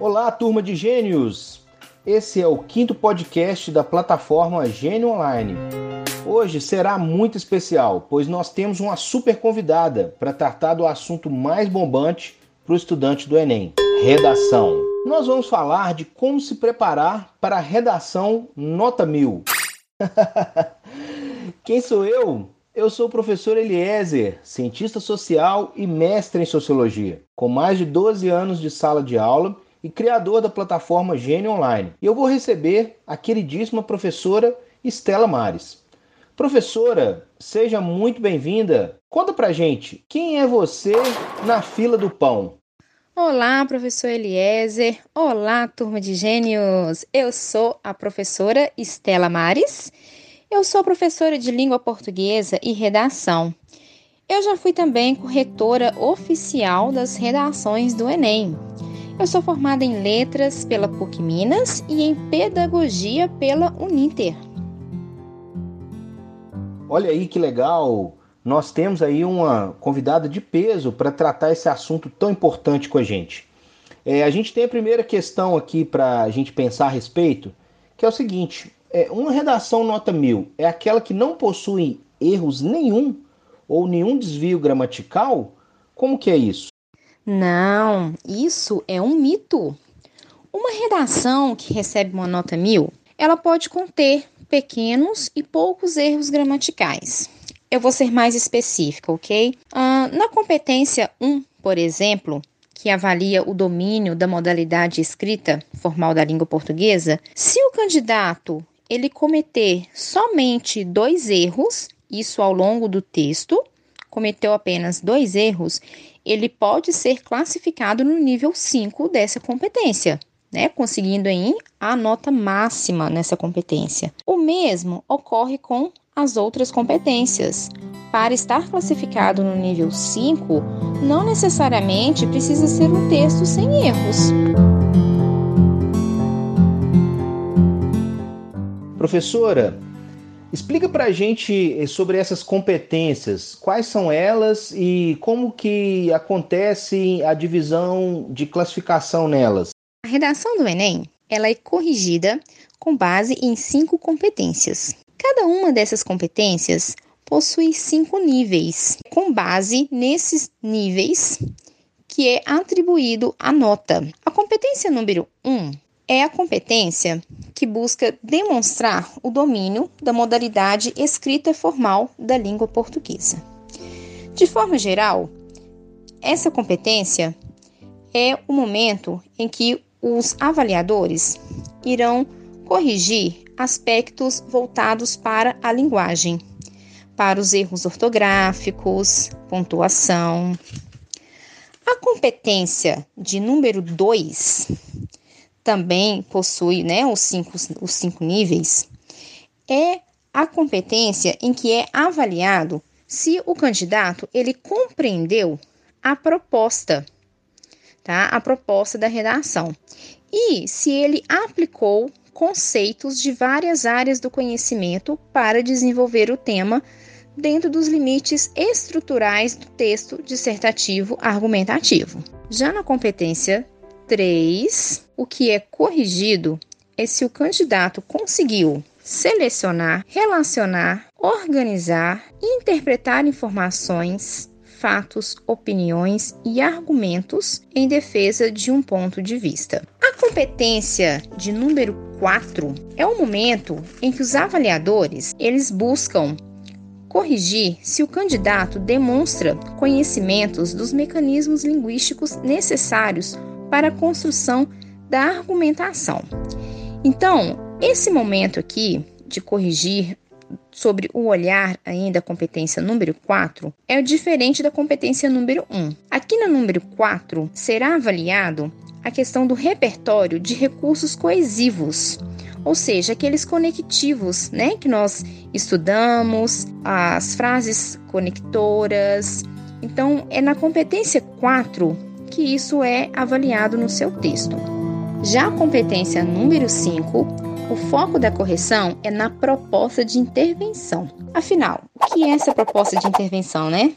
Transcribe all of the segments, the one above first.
Olá, turma de gênios! Esse é o quinto podcast da plataforma Gênio Online. Hoje será muito especial, pois nós temos uma super convidada para tratar do assunto mais bombante para o estudante do Enem: redação. Nós vamos falar de como se preparar para a redação nota mil. Quem sou eu? Eu sou o professor Eliezer, cientista social e mestre em sociologia, com mais de 12 anos de sala de aula e criador da plataforma Gênio Online. E eu vou receber a queridíssima professora Estela Mares. Professora, seja muito bem-vinda. Conta pra gente, quem é você na fila do pão? Olá, professor Eliezer. Olá, turma de gênios. Eu sou a professora Estela Mares eu sou professora de língua portuguesa e redação. Eu já fui também corretora oficial das redações do Enem. Eu sou formada em letras pela PUC Minas e em pedagogia pela Uninter. Olha aí que legal! Nós temos aí uma convidada de peso para tratar esse assunto tão importante com a gente. É, a gente tem a primeira questão aqui para a gente pensar a respeito, que é o seguinte: é, uma redação nota mil é aquela que não possui erros nenhum ou nenhum desvio gramatical? Como que é isso? Não, isso é um mito. Uma redação que recebe uma nota mil, ela pode conter pequenos e poucos erros gramaticais. Eu vou ser mais específica, ok? Ah, na competência 1, por exemplo, que avalia o domínio da modalidade escrita formal da língua portuguesa, se o candidato ele cometer somente dois erros, isso ao longo do texto, cometeu apenas dois erros, ele pode ser classificado no nível 5 dessa competência, né? Conseguindo aí a nota máxima nessa competência. O mesmo ocorre com as outras competências. Para estar classificado no nível 5, não necessariamente precisa ser um texto sem erros. Professora, explica para a gente sobre essas competências, quais são elas e como que acontece a divisão de classificação nelas. A redação do Enem ela é corrigida com base em cinco competências. Cada uma dessas competências possui cinco níveis, com base nesses níveis que é atribuído a nota. A competência número 1 um é a competência que busca demonstrar o domínio da modalidade escrita formal da língua portuguesa. De forma geral, essa competência é o momento em que os avaliadores irão corrigir aspectos voltados para a linguagem, para os erros ortográficos, pontuação. A competência de número 2 também possui né, os, cinco, os cinco níveis, é a competência em que é avaliado se o candidato ele compreendeu a proposta, tá? A proposta da redação. E se ele aplicou conceitos de várias áreas do conhecimento para desenvolver o tema dentro dos limites estruturais do texto dissertativo argumentativo. Já na competência 3, o que é corrigido é se o candidato conseguiu selecionar, relacionar, organizar interpretar informações, fatos, opiniões e argumentos em defesa de um ponto de vista. A competência de número 4 é o momento em que os avaliadores, eles buscam corrigir se o candidato demonstra conhecimentos dos mecanismos linguísticos necessários para a construção da argumentação. Então, esse momento aqui de corrigir sobre o olhar ainda a competência número 4 é diferente da competência número 1. Aqui na número 4 será avaliado a questão do repertório de recursos coesivos, ou seja, aqueles conectivos, né, que nós estudamos, as frases conectoras. Então, é na competência 4 que isso é avaliado no seu texto. Já a competência número 5, o foco da correção é na proposta de intervenção. Afinal, o que é essa proposta de intervenção, né?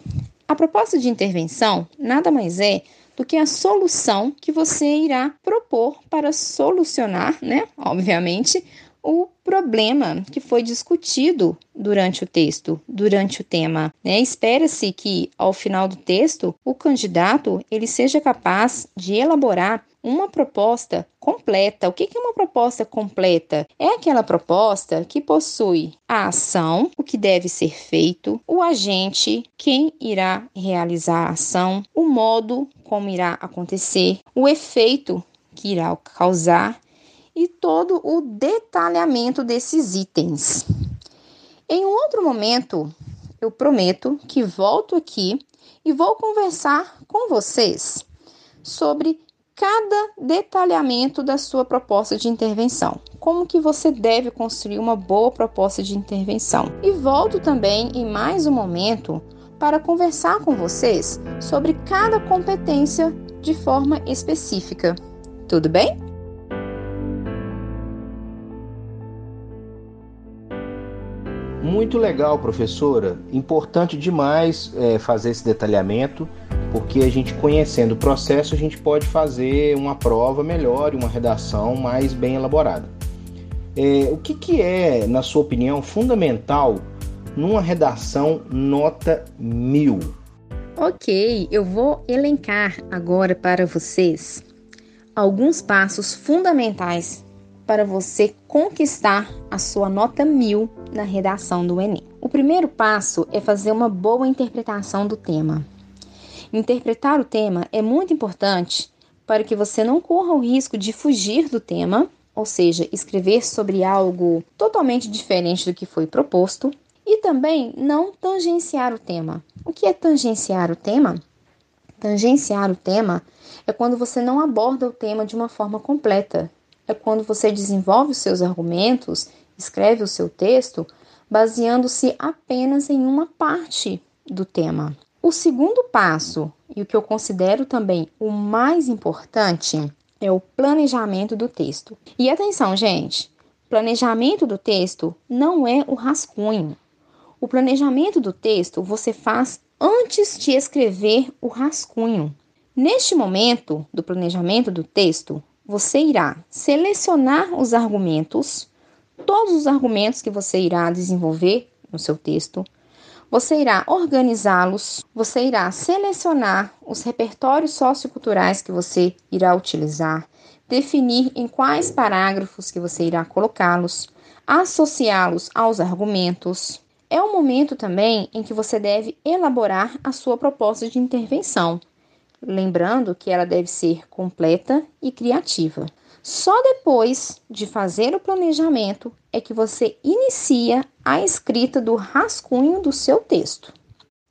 A proposta de intervenção nada mais é do que a solução que você irá propor para solucionar, né? Obviamente, o problema que foi discutido durante o texto, durante o tema. Né? Espera-se que, ao final do texto, o candidato ele seja capaz de elaborar uma proposta completa. O que é uma proposta completa? É aquela proposta que possui a ação, o que deve ser feito, o agente, quem irá realizar a ação, o modo como irá acontecer, o efeito que irá causar e todo o detalhamento desses itens. Em um outro momento, eu prometo que volto aqui e vou conversar com vocês sobre cada detalhamento da sua proposta de intervenção. Como que você deve construir uma boa proposta de intervenção. E volto também em mais um momento para conversar com vocês sobre cada competência de forma específica. Tudo bem? Muito legal, professora. Importante demais é, fazer esse detalhamento, porque a gente conhecendo o processo, a gente pode fazer uma prova melhor e uma redação mais bem elaborada. É, o que, que é, na sua opinião, fundamental numa redação nota mil? Ok, eu vou elencar agora para vocês alguns passos fundamentais para você conquistar a sua nota mil na redação do Enem. O primeiro passo é fazer uma boa interpretação do tema. Interpretar o tema é muito importante para que você não corra o risco de fugir do tema, ou seja, escrever sobre algo totalmente diferente do que foi proposto, e também não tangenciar o tema. O que é tangenciar o tema? Tangenciar o tema é quando você não aborda o tema de uma forma completa, é quando você desenvolve os seus argumentos, escreve o seu texto, baseando-se apenas em uma parte do tema. O segundo passo, e o que eu considero também o mais importante, é o planejamento do texto. E atenção, gente, planejamento do texto não é o rascunho. O planejamento do texto você faz antes de escrever o rascunho. Neste momento do planejamento do texto, você irá selecionar os argumentos, todos os argumentos que você irá desenvolver no seu texto. Você irá organizá-los, você irá selecionar os repertórios socioculturais que você irá utilizar, definir em quais parágrafos que você irá colocá-los, associá-los aos argumentos. É o momento também em que você deve elaborar a sua proposta de intervenção lembrando que ela deve ser completa e criativa. Só depois de fazer o planejamento é que você inicia a escrita do rascunho do seu texto.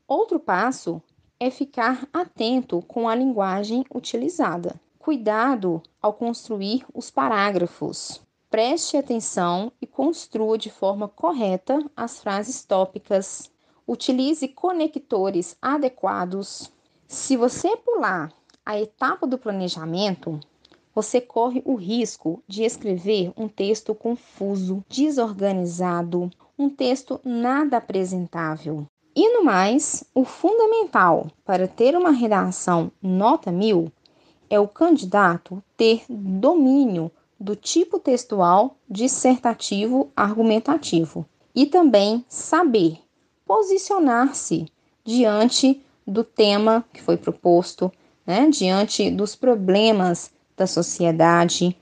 Outro passo é ficar atento com a linguagem utilizada. Cuidado ao construir os parágrafos. Preste atenção e construa de forma correta as frases tópicas. Utilize conectores adequados. Se você pular a etapa do planejamento, você corre o risco de escrever um texto confuso, desorganizado, um texto nada apresentável. E no mais, o fundamental para ter uma redação nota mil é o candidato ter domínio do tipo textual dissertativo argumentativo e também saber posicionar-se diante do tema que foi proposto, né, diante dos problemas da sociedade,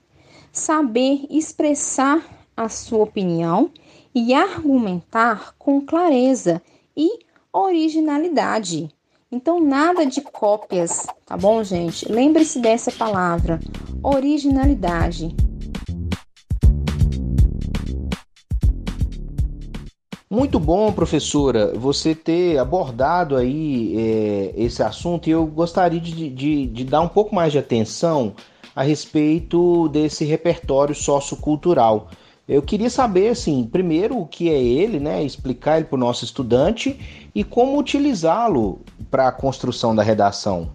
saber expressar a sua opinião e argumentar com clareza e originalidade. Então, nada de cópias, tá bom, gente? Lembre-se dessa palavra, originalidade. Muito bom, professora, você ter abordado aí é, esse assunto e eu gostaria de, de, de, dar um pouco mais de atenção a respeito desse repertório sociocultural. Eu queria saber, assim, primeiro o que é ele, né, explicar ele para o nosso estudante e como utilizá-lo para a construção da redação.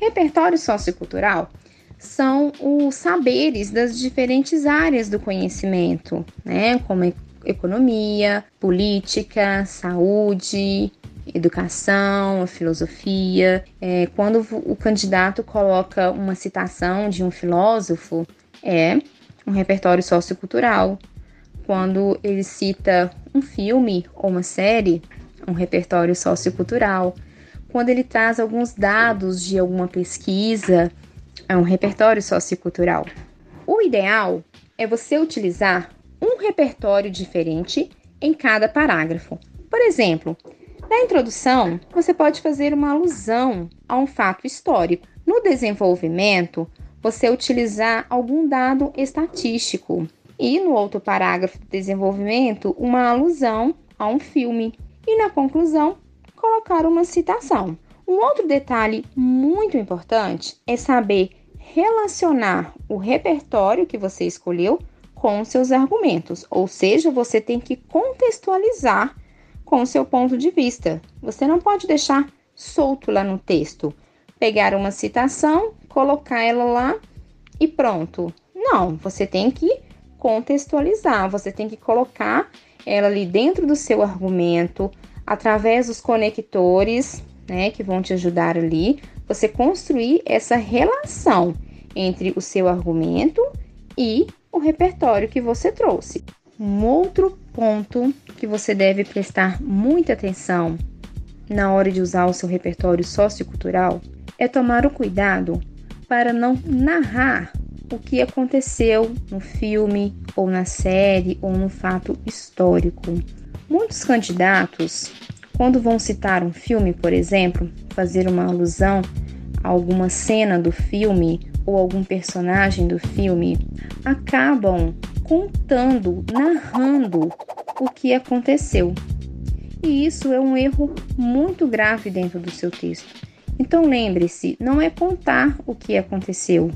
Repertório sociocultural são os saberes das diferentes áreas do conhecimento, né, como economia, política, saúde, educação, filosofia. É, quando o candidato coloca uma citação de um filósofo, é um repertório sociocultural. Quando ele cita um filme ou uma série, um repertório sociocultural. Quando ele traz alguns dados de alguma pesquisa, é um repertório sociocultural. O ideal é você utilizar um repertório diferente em cada parágrafo. Por exemplo, na introdução, você pode fazer uma alusão a um fato histórico. No desenvolvimento, você utilizar algum dado estatístico. E no outro parágrafo do desenvolvimento, uma alusão a um filme. E na conclusão, colocar uma citação. Um outro detalhe muito importante é saber relacionar o repertório que você escolheu com seus argumentos, ou seja, você tem que contextualizar com o seu ponto de vista. Você não pode deixar solto lá no texto, pegar uma citação, colocar ela lá e pronto. Não, você tem que contextualizar, você tem que colocar ela ali dentro do seu argumento, através dos conectores, né, que vão te ajudar ali, você construir essa relação entre o seu argumento e o repertório que você trouxe. Um outro ponto que você deve prestar muita atenção na hora de usar o seu repertório sociocultural é tomar o cuidado para não narrar o que aconteceu no filme ou na série ou no fato histórico. Muitos candidatos, quando vão citar um filme, por exemplo, fazer uma alusão a alguma cena do filme ou algum personagem do filme, acabam contando, narrando o que aconteceu. E isso é um erro muito grave dentro do seu texto. Então lembre-se, não é contar o que aconteceu,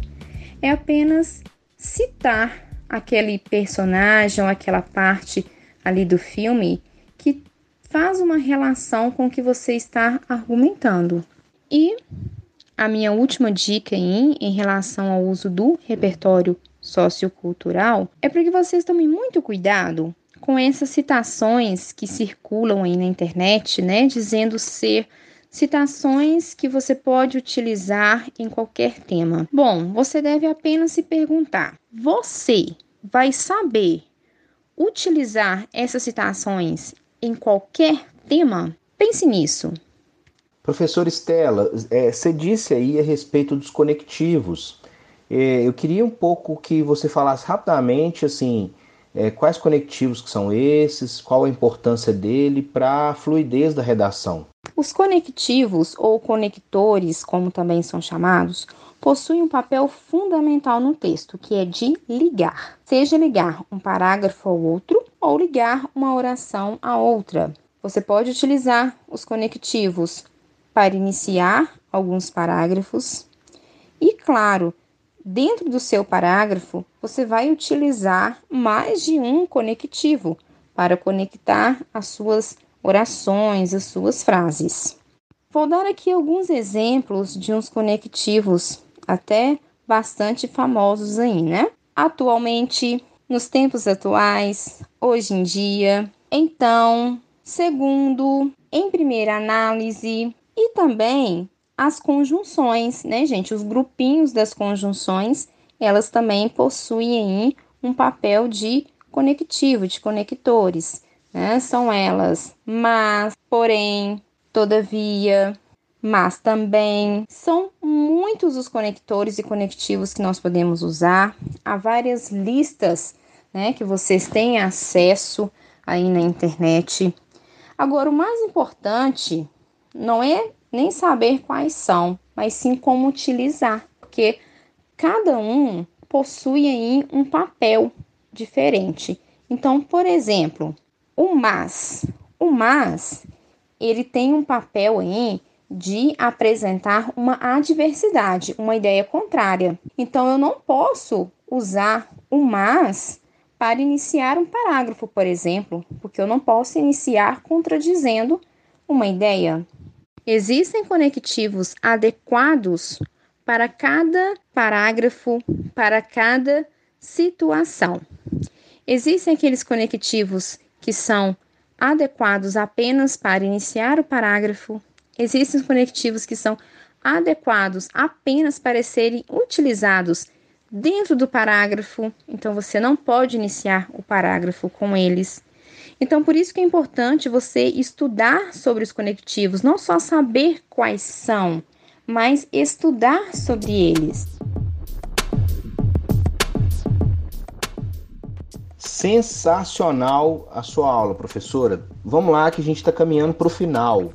é apenas citar aquele personagem ou aquela parte ali do filme que faz uma relação com o que você está argumentando. E a minha última dica aí, em relação ao uso do repertório sociocultural é para que vocês tomem muito cuidado com essas citações que circulam aí na internet, né, dizendo ser citações que você pode utilizar em qualquer tema. Bom, você deve apenas se perguntar: você vai saber utilizar essas citações em qualquer tema? Pense nisso. Professor Estela, é, você disse aí a respeito dos conectivos. É, eu queria um pouco que você falasse rapidamente assim é, quais conectivos que são esses, qual a importância dele para a fluidez da redação. Os conectivos ou conectores, como também são chamados, possuem um papel fundamental no texto, que é de ligar, seja ligar um parágrafo ao outro ou ligar uma oração a outra. Você pode utilizar os conectivos para iniciar alguns parágrafos e, claro, Dentro do seu parágrafo, você vai utilizar mais de um conectivo para conectar as suas orações, as suas frases. Vou dar aqui alguns exemplos de uns conectivos até bastante famosos aí, né? Atualmente, nos tempos atuais, hoje em dia, então, segundo, em primeira análise e também as conjunções, né, gente? Os grupinhos das conjunções, elas também possuem um papel de conectivo, de conectores, né? São elas mas, porém, todavia, mas também. São muitos os conectores e conectivos que nós podemos usar. Há várias listas, né, que vocês têm acesso aí na internet. Agora, o mais importante não é nem saber quais são, mas sim como utilizar, porque cada um possui aí um papel diferente. Então, por exemplo, o mas, o mas, ele tem um papel aí de apresentar uma adversidade, uma ideia contrária. Então, eu não posso usar o mas para iniciar um parágrafo, por exemplo, porque eu não posso iniciar contradizendo uma ideia. Existem conectivos adequados para cada parágrafo, para cada situação. Existem aqueles conectivos que são adequados apenas para iniciar o parágrafo, existem os conectivos que são adequados apenas para serem utilizados dentro do parágrafo, então você não pode iniciar o parágrafo com eles. Então, por isso que é importante você estudar sobre os conectivos, não só saber quais são, mas estudar sobre eles. Sensacional a sua aula, professora. Vamos lá que a gente está caminhando para o final.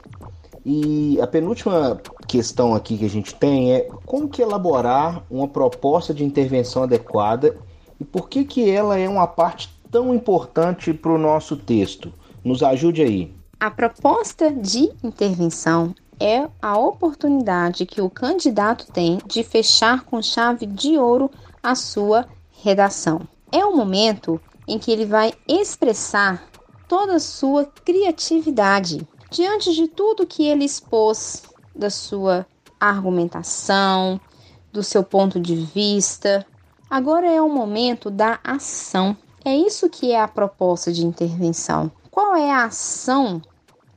E a penúltima questão aqui que a gente tem é como que elaborar uma proposta de intervenção adequada e por que que ela é uma parte tão importante para o nosso texto? Nos ajude aí. A proposta de intervenção é a oportunidade que o candidato tem de fechar com chave de ouro a sua redação. É o momento em que ele vai expressar toda a sua criatividade diante de tudo que ele expôs da sua argumentação, do seu ponto de vista. Agora é o momento da ação. É isso que é a proposta de intervenção. Qual é a ação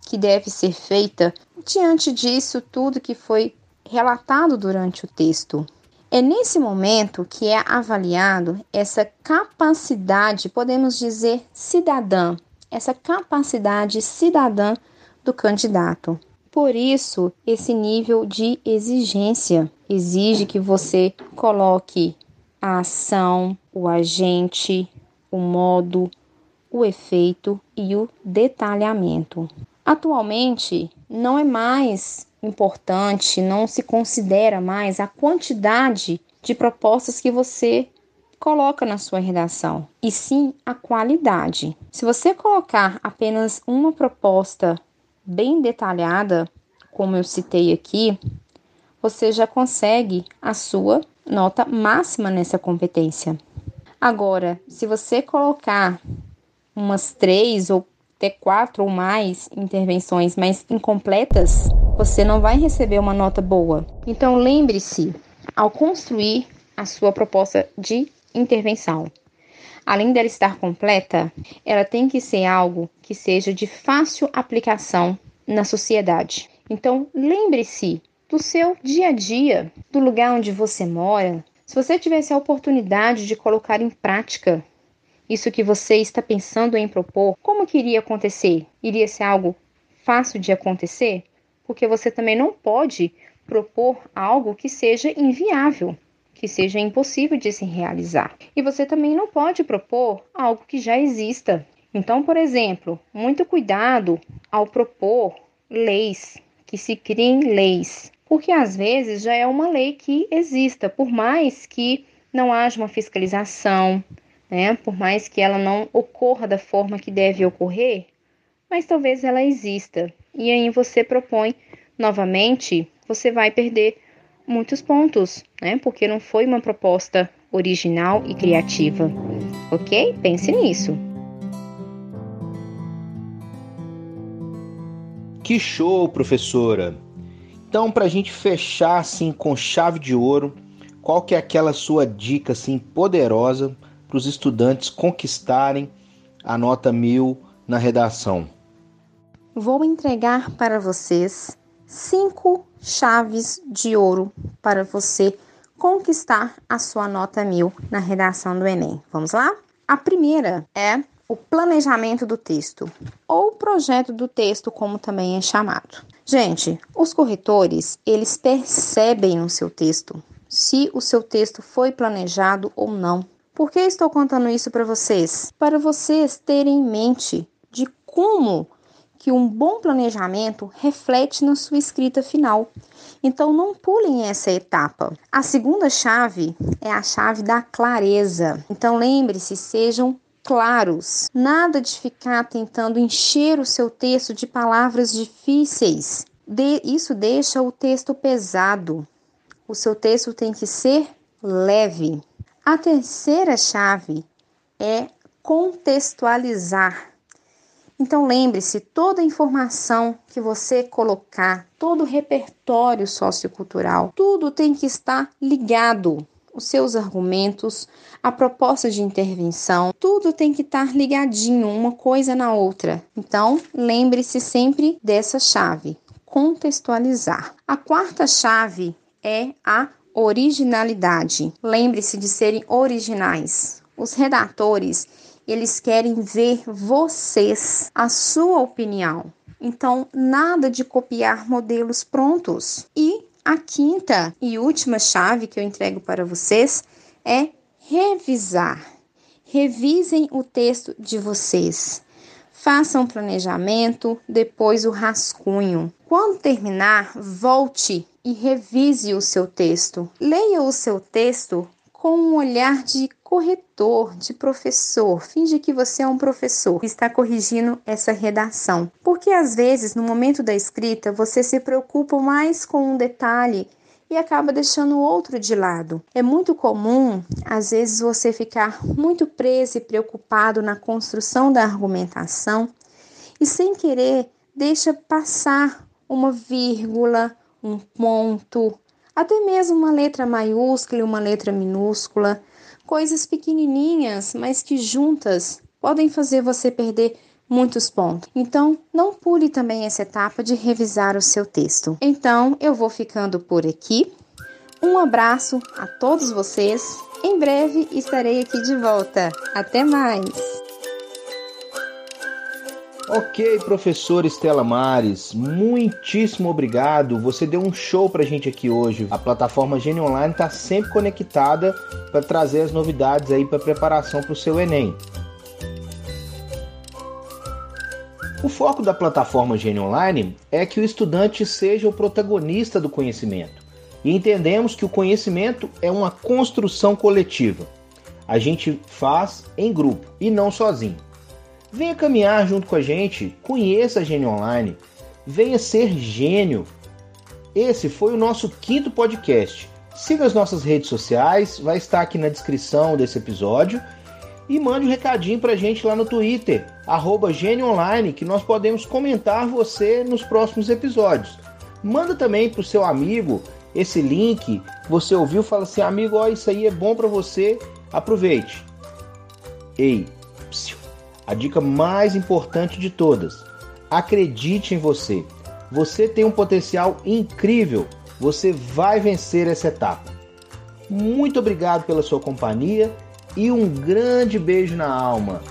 que deve ser feita diante disso tudo que foi relatado durante o texto? É nesse momento que é avaliado essa capacidade, podemos dizer, cidadã, essa capacidade cidadã do candidato. Por isso, esse nível de exigência exige que você coloque a ação, o agente, o modo, o efeito e o detalhamento. Atualmente, não é mais importante, não se considera mais a quantidade de propostas que você coloca na sua redação, e sim a qualidade. Se você colocar apenas uma proposta bem detalhada, como eu citei aqui, você já consegue a sua nota máxima nessa competência. Agora, se você colocar umas três ou até quatro ou mais intervenções, mas incompletas, você não vai receber uma nota boa. Então, lembre-se, ao construir a sua proposta de intervenção, além dela estar completa, ela tem que ser algo que seja de fácil aplicação na sociedade. Então, lembre-se do seu dia a dia, do lugar onde você mora. Se você tivesse a oportunidade de colocar em prática isso que você está pensando em propor, como que iria acontecer? Iria ser algo fácil de acontecer? Porque você também não pode propor algo que seja inviável que seja impossível de se realizar. E você também não pode propor algo que já exista. Então, por exemplo, muito cuidado ao propor leis, que se criem leis, porque às vezes já é uma lei que exista, por mais que não haja uma fiscalização, né? Por mais que ela não ocorra da forma que deve ocorrer, mas talvez ela exista. E aí você propõe novamente, você vai perder muitos pontos, né? Porque não foi uma proposta original e criativa. Ok? Pense nisso. Que show, professora! Então, para a gente fechar assim com chave de ouro, qual que é aquela sua dica assim poderosa para os estudantes conquistarem a nota mil na redação? Vou entregar para vocês cinco chaves de ouro para você conquistar a sua nota mil na redação do Enem. Vamos lá? A primeira é o planejamento do texto, ou projeto do texto, como também é chamado. Gente, os corretores, eles percebem no seu texto se o seu texto foi planejado ou não. Por que estou contando isso para vocês? Para vocês terem em mente de como que um bom planejamento reflete na sua escrita final. Então não pulem essa etapa. A segunda chave é a chave da clareza. Então lembre-se, sejam claros. Nada de ficar tentando encher o seu texto de palavras difíceis. De, isso deixa o texto pesado. O seu texto tem que ser leve. A terceira chave é contextualizar. Então lembre-se, toda informação que você colocar, todo o repertório sociocultural, tudo tem que estar ligado. Os seus argumentos, a proposta de intervenção, tudo tem que estar ligadinho uma coisa na outra. Então, lembre-se sempre dessa chave: contextualizar. A quarta chave é a originalidade. Lembre-se de serem originais. Os redatores, eles querem ver vocês, a sua opinião. Então, nada de copiar modelos prontos. E a quinta e última chave que eu entrego para vocês é revisar. Revisem o texto de vocês. Façam planejamento, depois o rascunho. Quando terminar, volte e revise o seu texto. Leia o seu texto com um olhar de corretor, de professor. Finge que você é um professor e está corrigindo essa redação. Porque às vezes, no momento da escrita, você se preocupa mais com um detalhe e acaba deixando o outro de lado. É muito comum, às vezes, você ficar muito preso e preocupado na construção da argumentação e, sem querer, deixa passar uma vírgula, um ponto, até mesmo uma letra maiúscula e uma letra minúscula, coisas pequenininhas, mas que juntas podem fazer você perder muitos pontos. Então, não pule também essa etapa de revisar o seu texto. Então, eu vou ficando por aqui. Um abraço a todos vocês. Em breve estarei aqui de volta. Até mais! Ok, professor Estela Mares, muitíssimo obrigado. Você deu um show pra gente aqui hoje. A plataforma Gênio Online está sempre conectada para trazer as novidades aí para preparação para o seu Enem. O foco da plataforma Gênio Online é que o estudante seja o protagonista do conhecimento. E entendemos que o conhecimento é uma construção coletiva. A gente faz em grupo e não sozinho. Venha caminhar junto com a gente, conheça a Gênio Online, venha ser gênio. Esse foi o nosso quinto podcast. Siga as nossas redes sociais, vai estar aqui na descrição desse episódio. E mande um recadinho pra gente lá no Twitter, arroba Online, que nós podemos comentar você nos próximos episódios. Manda também pro seu amigo esse link, você ouviu, fala assim, amigo, ó, isso aí é bom para você, aproveite. Ei. A dica mais importante de todas: acredite em você. Você tem um potencial incrível. Você vai vencer essa etapa. Muito obrigado pela sua companhia e um grande beijo na alma.